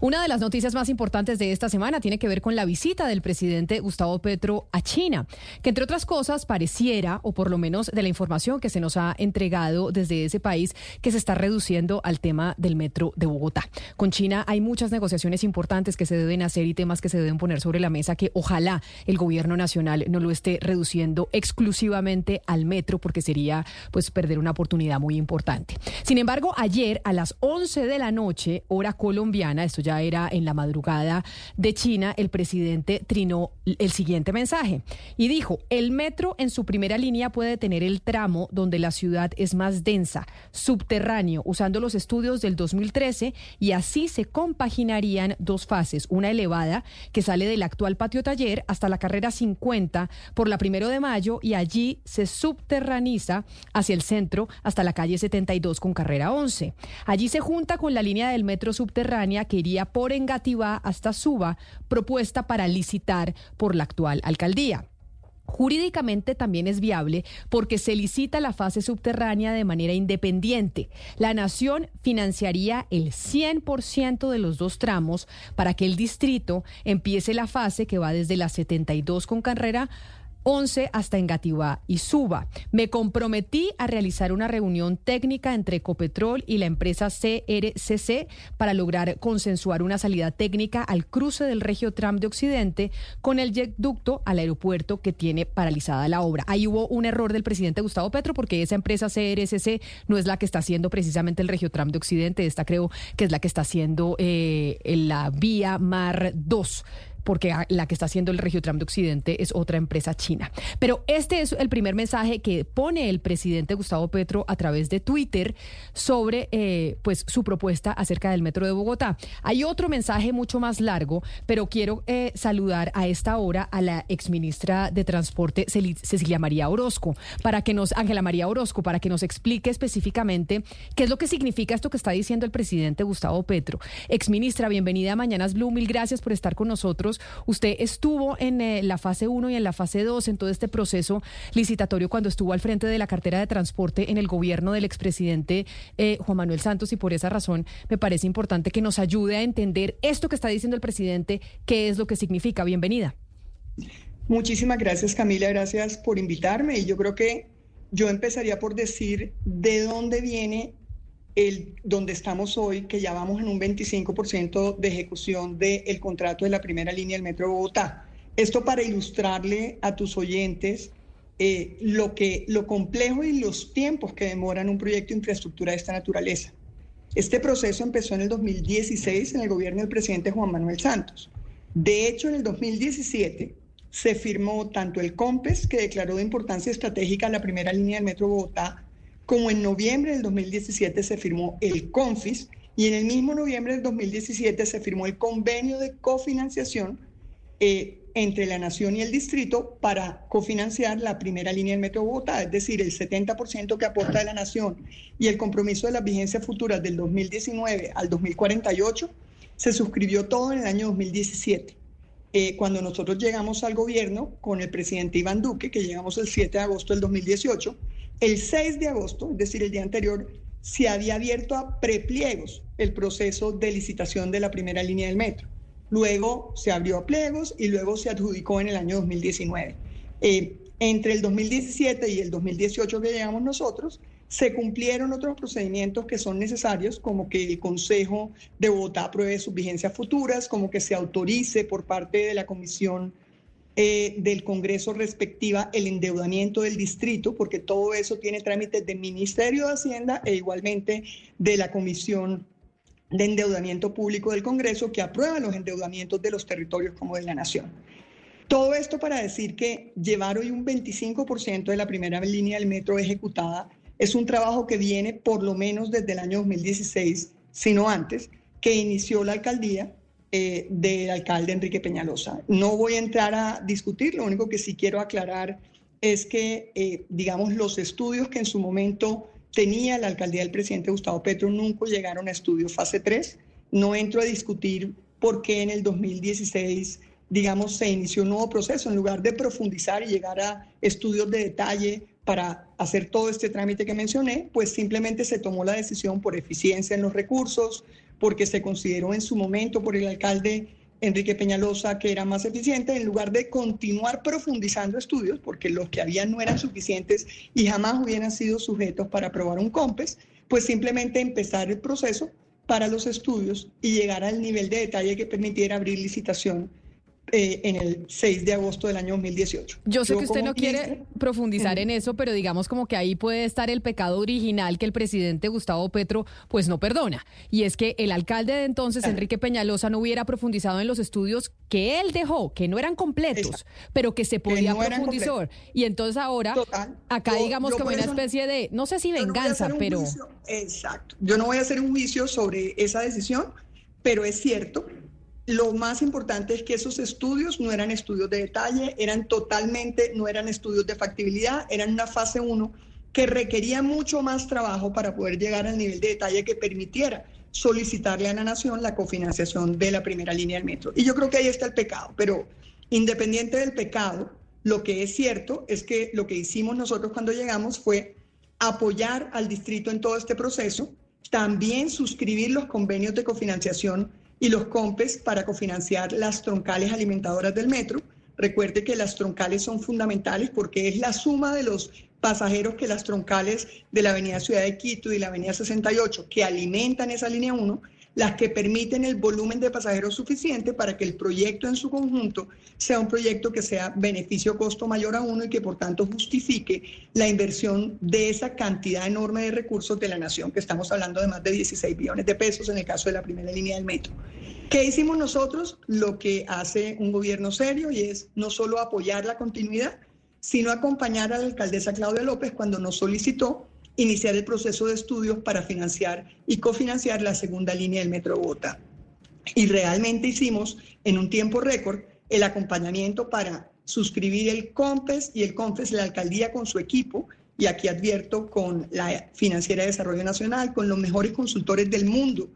Una de las noticias más importantes de esta semana tiene que ver con la visita del presidente Gustavo Petro a China, que entre otras cosas pareciera, o por lo menos de la información que se nos ha entregado desde ese país, que se está reduciendo al tema del metro de Bogotá. Con China hay muchas negociaciones importantes que se deben hacer y temas que se deben poner sobre la mesa que ojalá el gobierno nacional no lo esté reduciendo exclusivamente al metro porque sería pues perder una oportunidad muy importante. Sin embargo, ayer a las 11 de la noche, hora colombiana, esto ya era en la madrugada de China, el presidente trinó el siguiente mensaje y dijo, el metro en su primera línea puede tener el tramo donde la ciudad es más densa, subterráneo, usando los estudios del 2013 y así se compaginarían dos fases, una elevada que sale del actual patio taller hasta la carrera 50 por la primero de mayo y allí se subterraniza hacia el centro hasta la calle 72 con carrera 11. Allí se junta con la línea del metro subterránea que iría por Engativá hasta Suba, propuesta para licitar por la actual alcaldía. Jurídicamente también es viable porque se licita la fase subterránea de manera independiente. La nación financiaría el 100% de los dos tramos para que el distrito empiece la fase que va desde la 72 con carrera 11 hasta Engativá y Suba. Me comprometí a realizar una reunión técnica entre Ecopetrol y la empresa CRCC para lograr consensuar una salida técnica al cruce del Regio Tram de Occidente con el ducto al aeropuerto que tiene paralizada la obra. Ahí hubo un error del presidente Gustavo Petro porque esa empresa CRCC no es la que está haciendo precisamente el Regio Tram de Occidente, esta creo que es la que está haciendo eh, la vía Mar 2 porque la que está haciendo el Regiotram de Occidente es otra empresa china. Pero este es el primer mensaje que pone el presidente Gustavo Petro a través de Twitter sobre eh, pues su propuesta acerca del metro de Bogotá. Hay otro mensaje mucho más largo, pero quiero eh, saludar a esta hora a la exministra de Transporte Cecilia María Orozco para que nos Ángela María Orozco para que nos explique específicamente qué es lo que significa esto que está diciendo el presidente Gustavo Petro. Exministra, bienvenida a Mañanas Blue, mil gracias por estar con nosotros. Usted estuvo en eh, la fase 1 y en la fase 2 en todo este proceso licitatorio cuando estuvo al frente de la cartera de transporte en el gobierno del expresidente eh, Juan Manuel Santos y por esa razón me parece importante que nos ayude a entender esto que está diciendo el presidente, qué es lo que significa. Bienvenida. Muchísimas gracias Camila, gracias por invitarme y yo creo que yo empezaría por decir de dónde viene el, donde estamos hoy, que ya vamos en un 25% de ejecución del contrato de la primera línea del Metro de Bogotá. Esto para ilustrarle a tus oyentes eh, lo, que, lo complejo y los tiempos que demoran un proyecto de infraestructura de esta naturaleza. Este proceso empezó en el 2016 en el gobierno del presidente Juan Manuel Santos. De hecho, en el 2017 se firmó tanto el COMPES, que declaró de importancia estratégica la primera línea del Metro de Bogotá, como en noviembre del 2017 se firmó el CONFIS y en el mismo noviembre del 2017 se firmó el convenio de cofinanciación eh, entre la Nación y el Distrito para cofinanciar la primera línea del Metro Bogotá, es decir, el 70% que aporta la Nación y el compromiso de las vigencias futuras del 2019 al 2048 se suscribió todo en el año 2017. Eh, cuando nosotros llegamos al gobierno con el presidente Iván Duque, que llegamos el 7 de agosto del 2018, el 6 de agosto, es decir, el día anterior, se había abierto a prepliegos el proceso de licitación de la primera línea del metro. Luego se abrió a pliegos y luego se adjudicó en el año 2019. Eh, entre el 2017 y el 2018 que llegamos nosotros, se cumplieron otros procedimientos que son necesarios, como que el Consejo de Bogotá apruebe sus vigencias futuras, como que se autorice por parte de la Comisión eh, del Congreso respectiva el endeudamiento del distrito, porque todo eso tiene trámites del Ministerio de Hacienda e igualmente de la Comisión de Endeudamiento Público del Congreso, que aprueba los endeudamientos de los territorios como de la Nación. Todo esto para decir que llevar hoy un 25% de la primera línea del metro ejecutada es un trabajo que viene por lo menos desde el año 2016, sino antes, que inició la alcaldía eh, del alcalde Enrique Peñalosa. No voy a entrar a discutir, lo único que sí quiero aclarar es que, eh, digamos, los estudios que en su momento tenía la alcaldía del presidente Gustavo Petro nunca llegaron a estudio fase 3. No entro a discutir por qué en el 2016, digamos, se inició un nuevo proceso. En lugar de profundizar y llegar a estudios de detalle para hacer todo este trámite que mencioné, pues simplemente se tomó la decisión por eficiencia en los recursos, porque se consideró en su momento por el alcalde Enrique Peñalosa que era más eficiente, en lugar de continuar profundizando estudios, porque los que habían no eran suficientes y jamás hubieran sido sujetos para aprobar un COMPES, pues simplemente empezar el proceso para los estudios y llegar al nivel de detalle que permitiera abrir licitación eh, en el 6 de agosto del año 2018. Yo sé que usted no quiere profundizar en eso, pero digamos como que ahí puede estar el pecado original que el presidente Gustavo Petro pues no perdona. Y es que el alcalde de entonces, Enrique Peñalosa, no hubiera profundizado en los estudios que él dejó, que no eran completos, pero que se podía profundizar. Y entonces ahora, acá digamos como una especie de, no sé si venganza, pero... exacto. Yo no voy a hacer un juicio sobre esa decisión, pero es cierto lo más importante es que esos estudios no eran estudios de detalle, eran totalmente, no eran estudios de factibilidad, eran una fase 1 que requería mucho más trabajo para poder llegar al nivel de detalle que permitiera solicitarle a la nación la cofinanciación de la primera línea del metro. Y yo creo que ahí está el pecado, pero independiente del pecado, lo que es cierto es que lo que hicimos nosotros cuando llegamos fue apoyar al distrito en todo este proceso, también suscribir los convenios de cofinanciación y los COMPES para cofinanciar las troncales alimentadoras del metro. Recuerde que las troncales son fundamentales porque es la suma de los pasajeros que las troncales de la Avenida Ciudad de Quito y la Avenida 68 que alimentan esa línea 1 las que permiten el volumen de pasajeros suficiente para que el proyecto en su conjunto sea un proyecto que sea beneficio-costo mayor a uno y que por tanto justifique la inversión de esa cantidad enorme de recursos de la nación, que estamos hablando de más de 16 billones de pesos en el caso de la primera línea del metro. ¿Qué hicimos nosotros? Lo que hace un gobierno serio y es no solo apoyar la continuidad, sino acompañar a la alcaldesa Claudia López cuando nos solicitó iniciar el proceso de estudios para financiar y cofinanciar la segunda línea del Metro Bogotá. Y realmente hicimos en un tiempo récord el acompañamiento para suscribir el COMPES y el COMPES la alcaldía con su equipo, y aquí advierto con la Financiera de Desarrollo Nacional, con los mejores consultores del mundo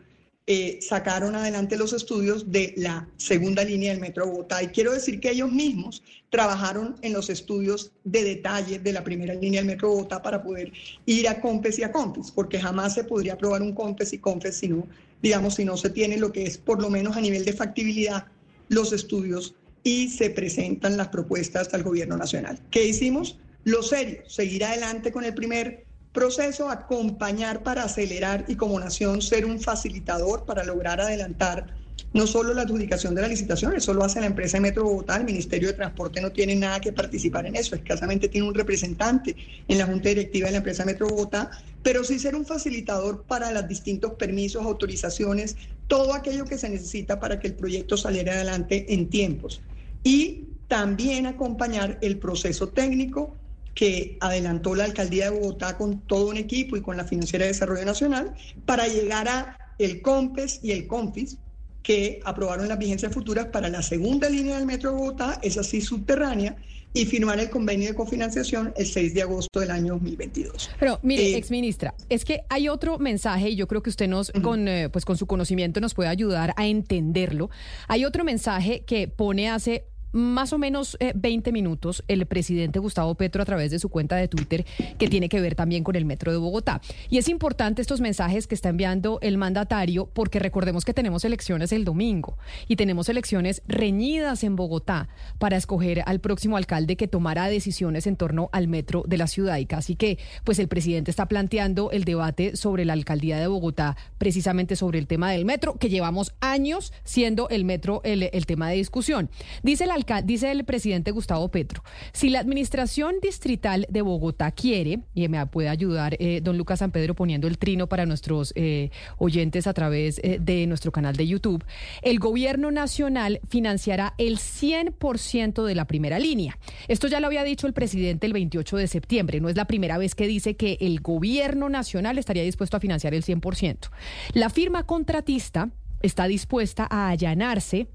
eh, sacaron adelante los estudios de la segunda línea del Metro. Y quiero decir que ellos mismos trabajaron en los estudios de detalle de la primera línea del Metro para poder ir a COMPES y a COMPES, porque jamás se podría aprobar un COMPES y COMPES si no, digamos, si no se tiene lo que es por lo menos a nivel de factibilidad los estudios y se presentan las propuestas al gobierno nacional. ¿Qué hicimos? Lo serio, seguir adelante con el primer proceso, acompañar para acelerar y como nación ser un facilitador para lograr adelantar no solo la adjudicación de la licitación, eso lo hace la empresa de Metro Bogotá, el Ministerio de Transporte no tiene nada que participar en eso, escasamente tiene un representante en la Junta Directiva de la empresa Metro Bogotá, pero sí ser un facilitador para los distintos permisos, autorizaciones, todo aquello que se necesita para que el proyecto saliera adelante en tiempos. Y también acompañar el proceso técnico que adelantó la alcaldía de Bogotá con todo un equipo y con la Financiera de Desarrollo Nacional para llegar a el COMPES y el CONFIS que aprobaron las vigencias futuras para la segunda línea del Metro de Bogotá, es así subterránea, y firmar el convenio de cofinanciación el 6 de agosto del año 2022. Pero mire, eh, ex ministra, es que hay otro mensaje y yo creo que usted nos con eh, pues con su conocimiento nos puede ayudar a entenderlo. Hay otro mensaje que pone hace más o menos 20 eh, minutos el presidente Gustavo Petro a través de su cuenta de Twitter que tiene que ver también con el metro de Bogotá. Y es importante estos mensajes que está enviando el mandatario porque recordemos que tenemos elecciones el domingo y tenemos elecciones reñidas en Bogotá para escoger al próximo alcalde que tomará decisiones en torno al metro de la ciudad. Y casi que pues el presidente está planteando el debate sobre la alcaldía de Bogotá precisamente sobre el tema del metro que llevamos años siendo el metro el, el tema de discusión. Dice la dice el presidente Gustavo Petro, si la administración distrital de Bogotá quiere, y me puede ayudar eh, don Lucas San Pedro poniendo el trino para nuestros eh, oyentes a través eh, de nuestro canal de YouTube, el gobierno nacional financiará el 100% de la primera línea. Esto ya lo había dicho el presidente el 28 de septiembre, no es la primera vez que dice que el gobierno nacional estaría dispuesto a financiar el 100%. La firma contratista está dispuesta a allanarse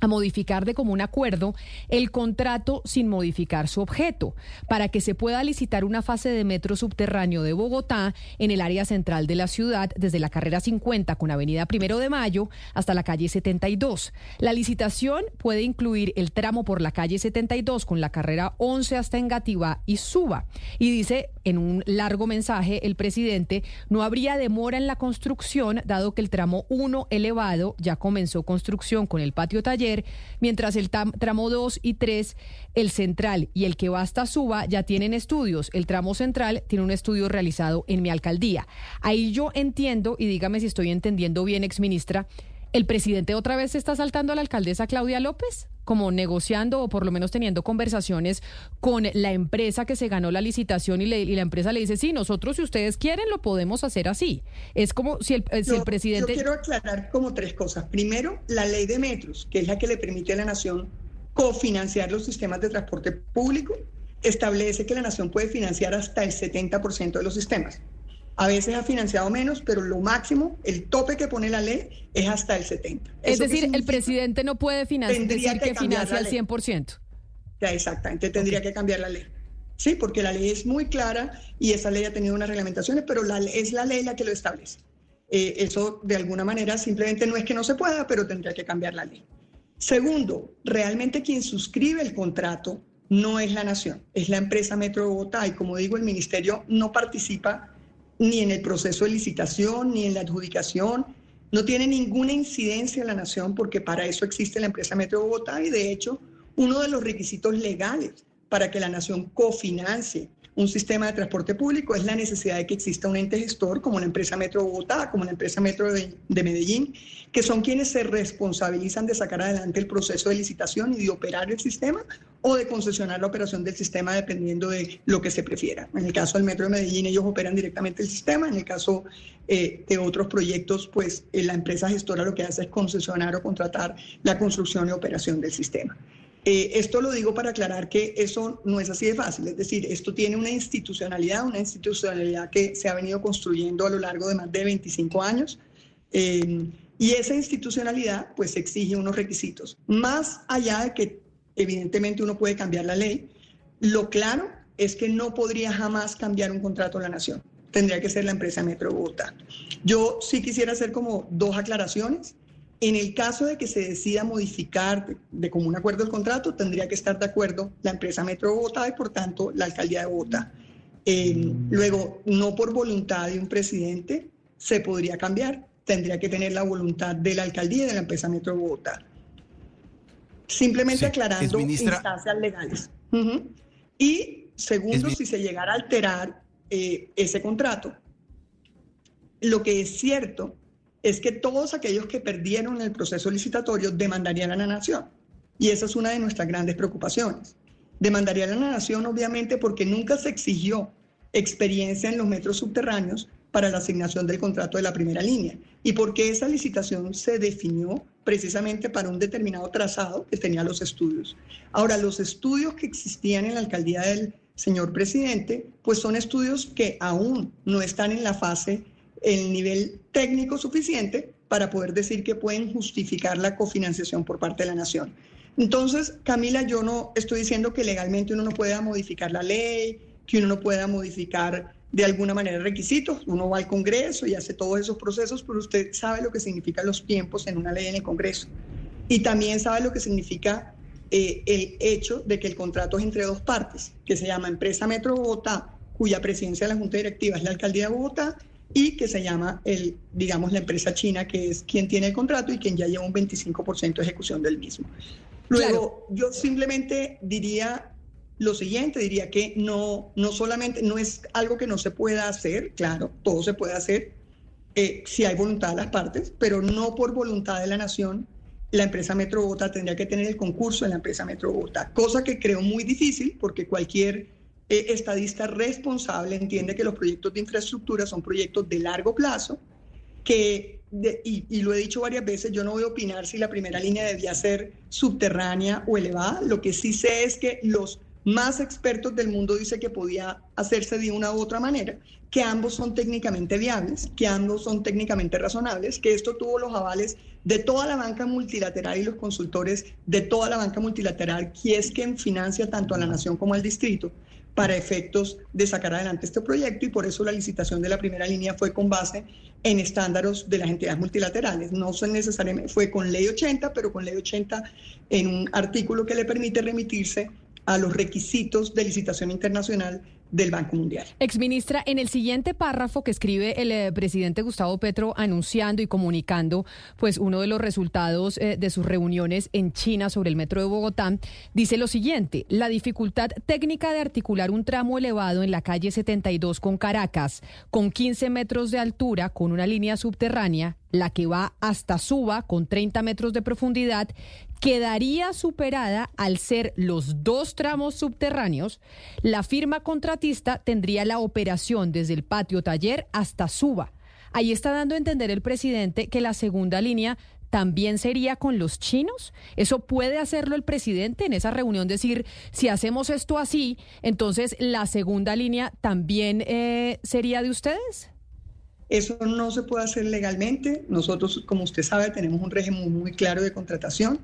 a modificar de común acuerdo el contrato sin modificar su objeto, para que se pueda licitar una fase de metro subterráneo de Bogotá en el área central de la ciudad, desde la carrera 50 con Avenida Primero de Mayo hasta la calle 72. La licitación puede incluir el tramo por la calle 72 con la carrera 11 hasta Engativá y Suba. Y dice en un largo mensaje el presidente, no habría demora en la construcción, dado que el tramo 1 elevado ya comenzó construcción con el patio taller mientras el tramo 2 y 3, el central y el que va hasta Suba ya tienen estudios. El tramo central tiene un estudio realizado en mi alcaldía. Ahí yo entiendo, y dígame si estoy entendiendo bien, exministra, ¿El presidente otra vez está saltando a la alcaldesa Claudia López? Como negociando o por lo menos teniendo conversaciones con la empresa que se ganó la licitación y, la empresa le dice, sí, nosotros si ustedes quieren lo podemos hacer así. Es como si el, el presidente... Yo quiero aclarar como tres cosas. Primero, la ley de metros, que es la que le permite a la nación cofinanciar los sistemas de transporte público, establece que la nación puede financiar hasta el 70% de los sistemas. A veces ha financiado menos, pero lo máximo, el tope que pone la ley es hasta el 70. Es decir, el presidente no puede financiar, decir que, financia al 100%. Ya, exactamente, tendría que cambiar la ley. Sí, porque la ley es muy clara y esa ley ha tenido unas reglamentaciones, pero la, es la ley la que lo establece. Eh, eso de alguna manera simplemente no es que no se pueda, pero tendría que cambiar la ley. Segundo, realmente quien suscribe el contrato no es la nación, es la empresa Metro de Bogotá y como digo, el ministerio no participa ni en el proceso de licitación, ni en la adjudicación. No tiene ninguna incidencia en la nación porque para eso existe la empresa Metro Bogotá y de hecho uno de los requisitos legales para que la nación cofinancie un sistema de transporte público es la necesidad de que exista un ente gestor como la empresa Metro Bogotá, como la empresa Metro de, Medellín, que son quienes se responsabilizan de sacar adelante el proceso de licitación y de operar el sistema o de concesionar la operación del sistema dependiendo de lo que se prefiera. En el caso del Metro de Medellín ellos operan directamente el sistema, en el caso eh, de otros proyectos pues eh, la empresa gestora lo que hace es concesionar o contratar la construcción y operación del sistema. Eh, esto lo digo para aclarar que eso no es así de fácil, es decir, esto tiene una institucionalidad, una institucionalidad que se ha venido construyendo a lo largo de más de 25 años. Eh, y esa institucionalidad pues exige unos requisitos. Más allá de que evidentemente uno puede cambiar la ley, lo claro es que no podría jamás cambiar un contrato de la nación. Tendría que ser la empresa Metro Bogotá. Yo sí quisiera hacer como dos aclaraciones. En el caso de que se decida modificar de, común acuerdo el contrato, tendría que estar de acuerdo la empresa Metro Bogotá y por tanto la alcaldía de Bogotá. Eh, luego, no por voluntad de un presidente se podría cambiar, tendría que tener la voluntad de la alcaldía y de la empresa Metro Bogotá. Simplemente aclarando instancias legales. Y segundo, si se llegara a alterar eh, ese contrato, lo que es cierto es que todos aquellos que perdieron el proceso licitatorio demandarían a la nación. Y esa es una de nuestras grandes preocupaciones. Demandarían a la nación, obviamente, porque nunca se exigió experiencia en los metros subterráneos para la asignación del contrato de la primera línea y porque esa licitación se definió precisamente para un determinado trazado que tenía los estudios. Ahora, los estudios que existían en la alcaldía del señor presidente, pues son estudios que aún no están en la fase el nivel técnico suficiente para poder decir que pueden justificar la cofinanciación por parte de la nación. Entonces, Camila, yo no estoy diciendo que legalmente uno no pueda modificar la ley, que uno no pueda modificar de alguna manera requisitos. Uno va al Congreso y hace todos esos procesos, pero usted sabe lo que significan los tiempos en una ley en el Congreso. Y también sabe lo que significa eh, el hecho de que el contrato es entre dos partes, que se llama Empresa Metro Bogotá, cuya presidencia de la Junta Directiva es la Alcaldía de Bogotá, y que se llama, el, digamos, la empresa china, que es quien tiene el contrato y quien ya lleva un 25% de ejecución del mismo. Luego, yo simplemente diría lo siguiente, diría que no, no solamente, no es algo que no se pueda hacer, claro, todo se puede hacer eh, si hay voluntad de las partes, pero no por voluntad de la nación. La empresa Metro Bogotá tendría que tener el concurso en la empresa Metro Bogotá, cosa que creo muy difícil porque cualquier eh, estadista responsable entiende que los proyectos de infraestructura son proyectos de largo plazo, que, y, lo he dicho varias veces, yo no voy a opinar si la primera línea debía ser subterránea o elevada, lo que sí sé es que los más expertos del mundo dice que podía hacerse de una u otra manera, que ambos son técnicamente viables, que ambos son técnicamente razonables, que esto tuvo los avales de toda la banca multilateral y los consultores de toda la banca multilateral, que es quien financia tanto a la nación como al distrito para efectos de sacar adelante este proyecto y por eso la licitación de la primera línea fue con base en estándares de las entidades multilaterales. No necesariamente, fue con ley 80, pero con ley 80 en un artículo que le permite remitirse a los requisitos de licitación internacional del Banco Mundial. Exministra, en el siguiente párrafo que escribe el eh, presidente Gustavo Petro anunciando y comunicando pues uno de los resultados eh, de sus reuniones en China sobre el metro de Bogotá, dice lo siguiente, la dificultad técnica de articular un tramo elevado en la calle 72 con Caracas, con 15 metros de altura, con una línea subterránea, la que va hasta Suba con 30 metros de profundidad, quedaría superada al ser los dos tramos subterráneos. La firma contratista tendría la operación desde el patio taller hasta Suba. Ahí está dando a entender el presidente que la segunda línea también sería con los chinos? ¿Eso puede hacerlo el presidente en esa reunión? Decir, si hacemos esto así, entonces la segunda línea también eh, sería de ustedes? Eso no se puede hacer legalmente. Nosotros, como usted sabe, tenemos un régimen muy claro de contratación,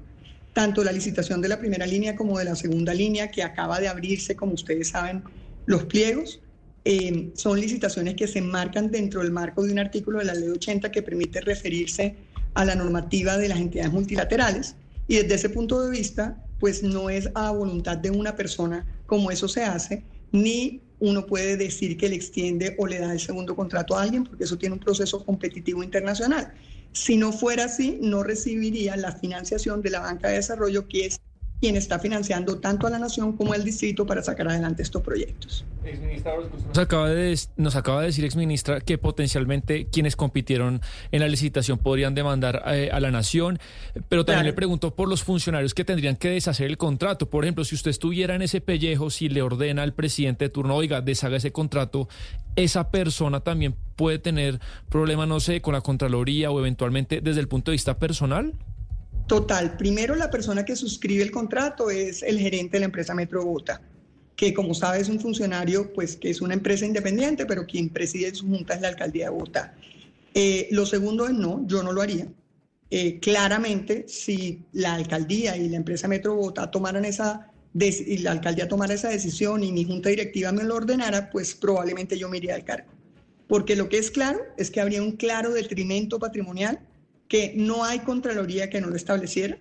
tanto la licitación de la primera línea como de la segunda línea, que acaba de abrirse, como ustedes saben, los pliegos. Eh, son licitaciones que se enmarcan dentro del marco de un artículo de la Ley 80 que permite referirse a la normativa de las entidades multilaterales. Y desde ese punto de vista, pues no es a voluntad de una persona como eso se hace, ni uno puede decir que le extiende o le da el segundo contrato a alguien, porque eso tiene un proceso competitivo internacional. Si no fuera así, no recibiría la financiación de la banca de desarrollo, que es quien está financiando tanto a la nación como al distrito para sacar adelante estos proyectos. Nos acaba de, nos acaba de decir, exministra, que potencialmente quienes compitieron en la licitación podrían demandar eh, a la nación, pero también le pregunto por los funcionarios que tendrían que deshacer el contrato. Por ejemplo, si usted estuviera en ese pellejo, si le ordena al presidente de turno, oiga, deshaga ese contrato, esa persona también puede tener problemas, no sé, con la Contraloría o eventualmente desde el punto de vista personal. Total, primero la persona que suscribe el contrato es el gerente de la empresa Metro Bogotá, que como sabe es un funcionario, pues que es una empresa independiente, pero quien preside su junta es la alcaldía de Bogotá. Eh, lo segundo es no, yo no lo haría. Eh, claramente, si la alcaldía y la empresa Metro Bogotá tomaran esa y la alcaldía tomara esa decisión y mi junta directiva me lo ordenara, pues probablemente yo me iría al cargo. Porque lo que es claro es que habría un claro detrimento patrimonial que no hay Contraloría que no lo estableciera,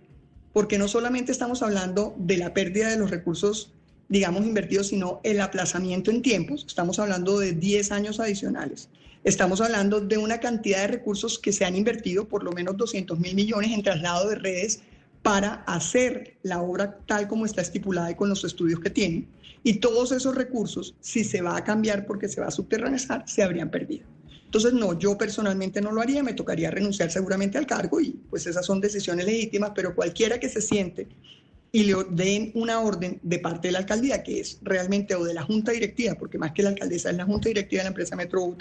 porque no solamente estamos hablando de la pérdida de los recursos, digamos, invertidos, sino el aplazamiento en tiempos. Estamos hablando de 10 años adicionales. Estamos hablando de una cantidad de recursos que se han invertido, por lo menos 200 mil millones en traslado de redes para hacer la obra tal como está estipulada y con los estudios que tiene. Y todos esos recursos, si se va a cambiar porque se va a subterranizar, se habrían perdido. Entonces, no, yo personalmente no lo haría, me tocaría renunciar seguramente al cargo y pues esas son decisiones legítimas, pero cualquiera que se siente y le den una orden de parte de la alcaldía, que es realmente, o de la junta directiva, porque más que la alcaldesa es la junta directiva de la empresa Metro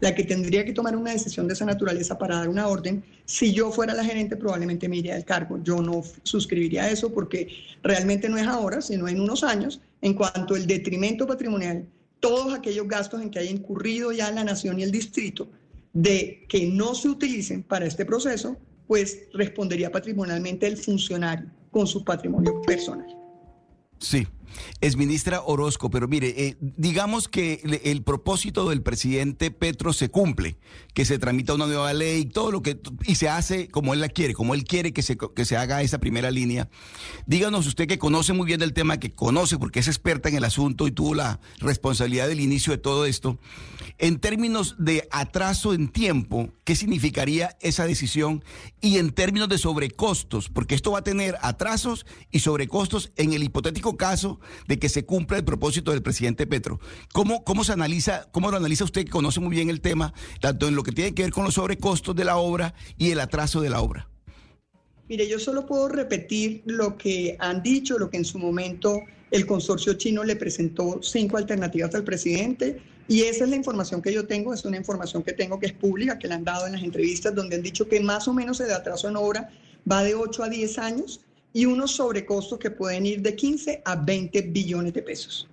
la que tendría que tomar una decisión de esa naturaleza para dar una orden, si yo fuera la gerente probablemente me iría del cargo. Yo no suscribiría eso porque realmente no es ahora, sino en unos años, en cuanto el detrimento patrimonial todos aquellos gastos en que haya incurrido ya la nación y el distrito de que no se utilicen para este proceso, pues respondería patrimonialmente el funcionario con su patrimonio personal. Sí, es ministra Orozco, pero mire, eh, digamos que el, propósito del presidente Petro se cumple, que se tramita una nueva ley, todo lo que y se hace como él la quiere, como él quiere que se, que se haga esa primera línea. Díganos usted que conoce muy bien el tema, que conoce porque es experta en el asunto y tuvo la responsabilidad del inicio de todo esto. En términos de atraso en tiempo, ¿qué significaría esa decisión? Y en términos de sobrecostos, porque esto va a tener atrasos y sobrecostos en el hipotético caso de que se cumpla el propósito del presidente Petro. ¿Cómo, cómo se analiza, cómo lo analiza usted que conoce muy bien el tema, tanto en lo que tiene que ver con los sobrecostos de la obra y el atraso de la obra? Mire, yo solo puedo repetir lo que han dicho, lo que en su momento el consorcio chino le presentó cinco alternativas al presidente y esa es la información que yo tengo, es una información que tengo que es pública, que le han dado en las entrevistas donde han dicho que más o menos el atraso en obra va de 8 a 10 años y unos sobrecostos que pueden ir de 15 a 20 billones de pesos.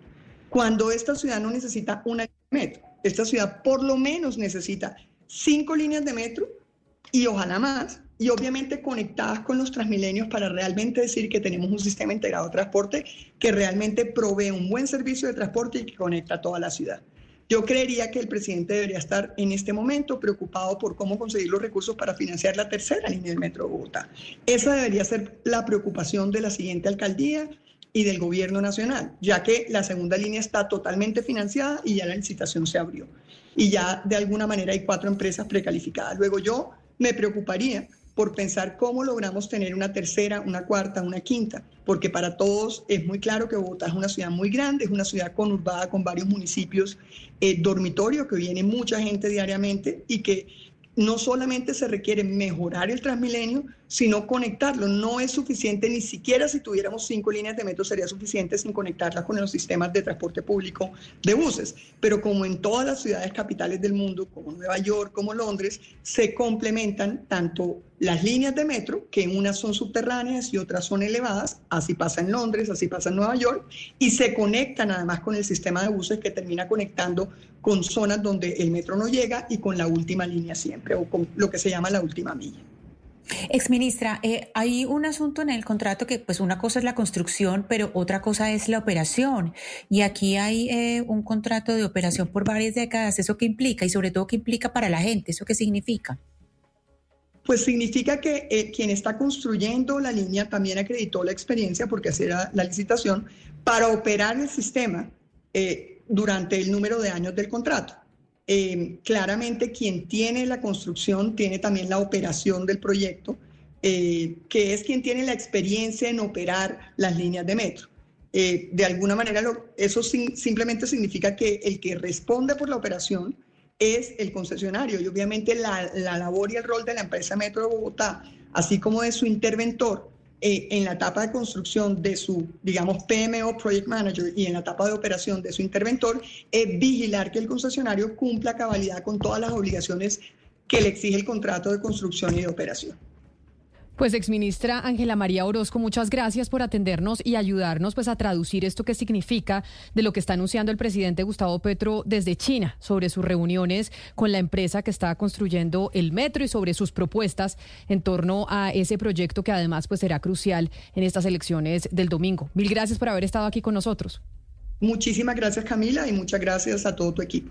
Cuando esta ciudad no necesita una metro, esta ciudad por lo menos necesita cinco líneas de metro y ojalá más, y obviamente conectadas con los transmilenios para realmente decir que tenemos un sistema integrado de transporte que realmente provee un buen servicio de transporte y que conecta a toda la ciudad. Yo creería que el presidente debería estar en este momento preocupado por cómo conseguir los recursos para financiar la tercera línea del Metro Bogotá. Esa debería ser la preocupación de la siguiente alcaldía y del gobierno nacional, ya que la segunda línea está totalmente financiada y ya la licitación se abrió. Y ya de alguna manera hay cuatro empresas precalificadas. Luego yo me preocuparía por pensar cómo logramos tener una tercera, una cuarta, una quinta, porque para todos es muy claro que Bogotá es una ciudad muy grande, es una ciudad conurbada con varios municipios, eh, dormitorio, que viene mucha gente diariamente y que no solamente se requiere mejorar el Transmilenio, sino conectarlo. No es suficiente, ni siquiera si tuviéramos cinco líneas de metro sería suficiente sin conectarlas con los sistemas de transporte público de buses. Pero como en todas las ciudades capitales del mundo, como Nueva York, como Londres, se complementan tanto las líneas de metro, que unas son subterráneas y otras son elevadas, así pasa en Londres, así pasa en Nueva York, y se conectan además con el sistema de buses que termina conectando con zonas donde el metro no llega y con la última línea siempre, o con lo que se llama la última milla. Exministra, eh, hay un asunto en el contrato que pues una cosa es la construcción, pero otra cosa es la operación. Y aquí hay eh, un contrato de operación por varias décadas. ¿Eso qué implica? Y sobre todo, ¿qué implica para la gente? ¿Eso qué significa? Pues significa que eh, quien está construyendo la línea también acreditó la experiencia, porque así era la licitación, para operar el sistema eh, durante el número de años del contrato. Eh, claramente quien tiene la construcción tiene también la operación del proyecto, que es quien tiene la experiencia en operar las líneas de metro. de alguna manera, eso simplemente significa que el que responde por la operación es el concesionario y obviamente la, labor y el rol de la empresa Metro de Bogotá, así como de su interventor eh, en la etapa de construcción de su, digamos, PMO Project Manager y en la etapa de operación de su interventor, es vigilar que el concesionario cumpla cabalidad con todas las obligaciones que le exige el contrato de construcción y de operación. Pues exministra Ángela María Orozco, muchas gracias por atendernos y ayudarnos pues a traducir esto que significa de lo que está anunciando el presidente Gustavo Petro desde China sobre sus reuniones con la empresa que está construyendo el metro y sobre sus propuestas en torno a ese proyecto que además pues será crucial en estas elecciones del domingo. Mil gracias por haber estado aquí con nosotros. Muchísimas gracias Camila y muchas gracias a todo tu equipo.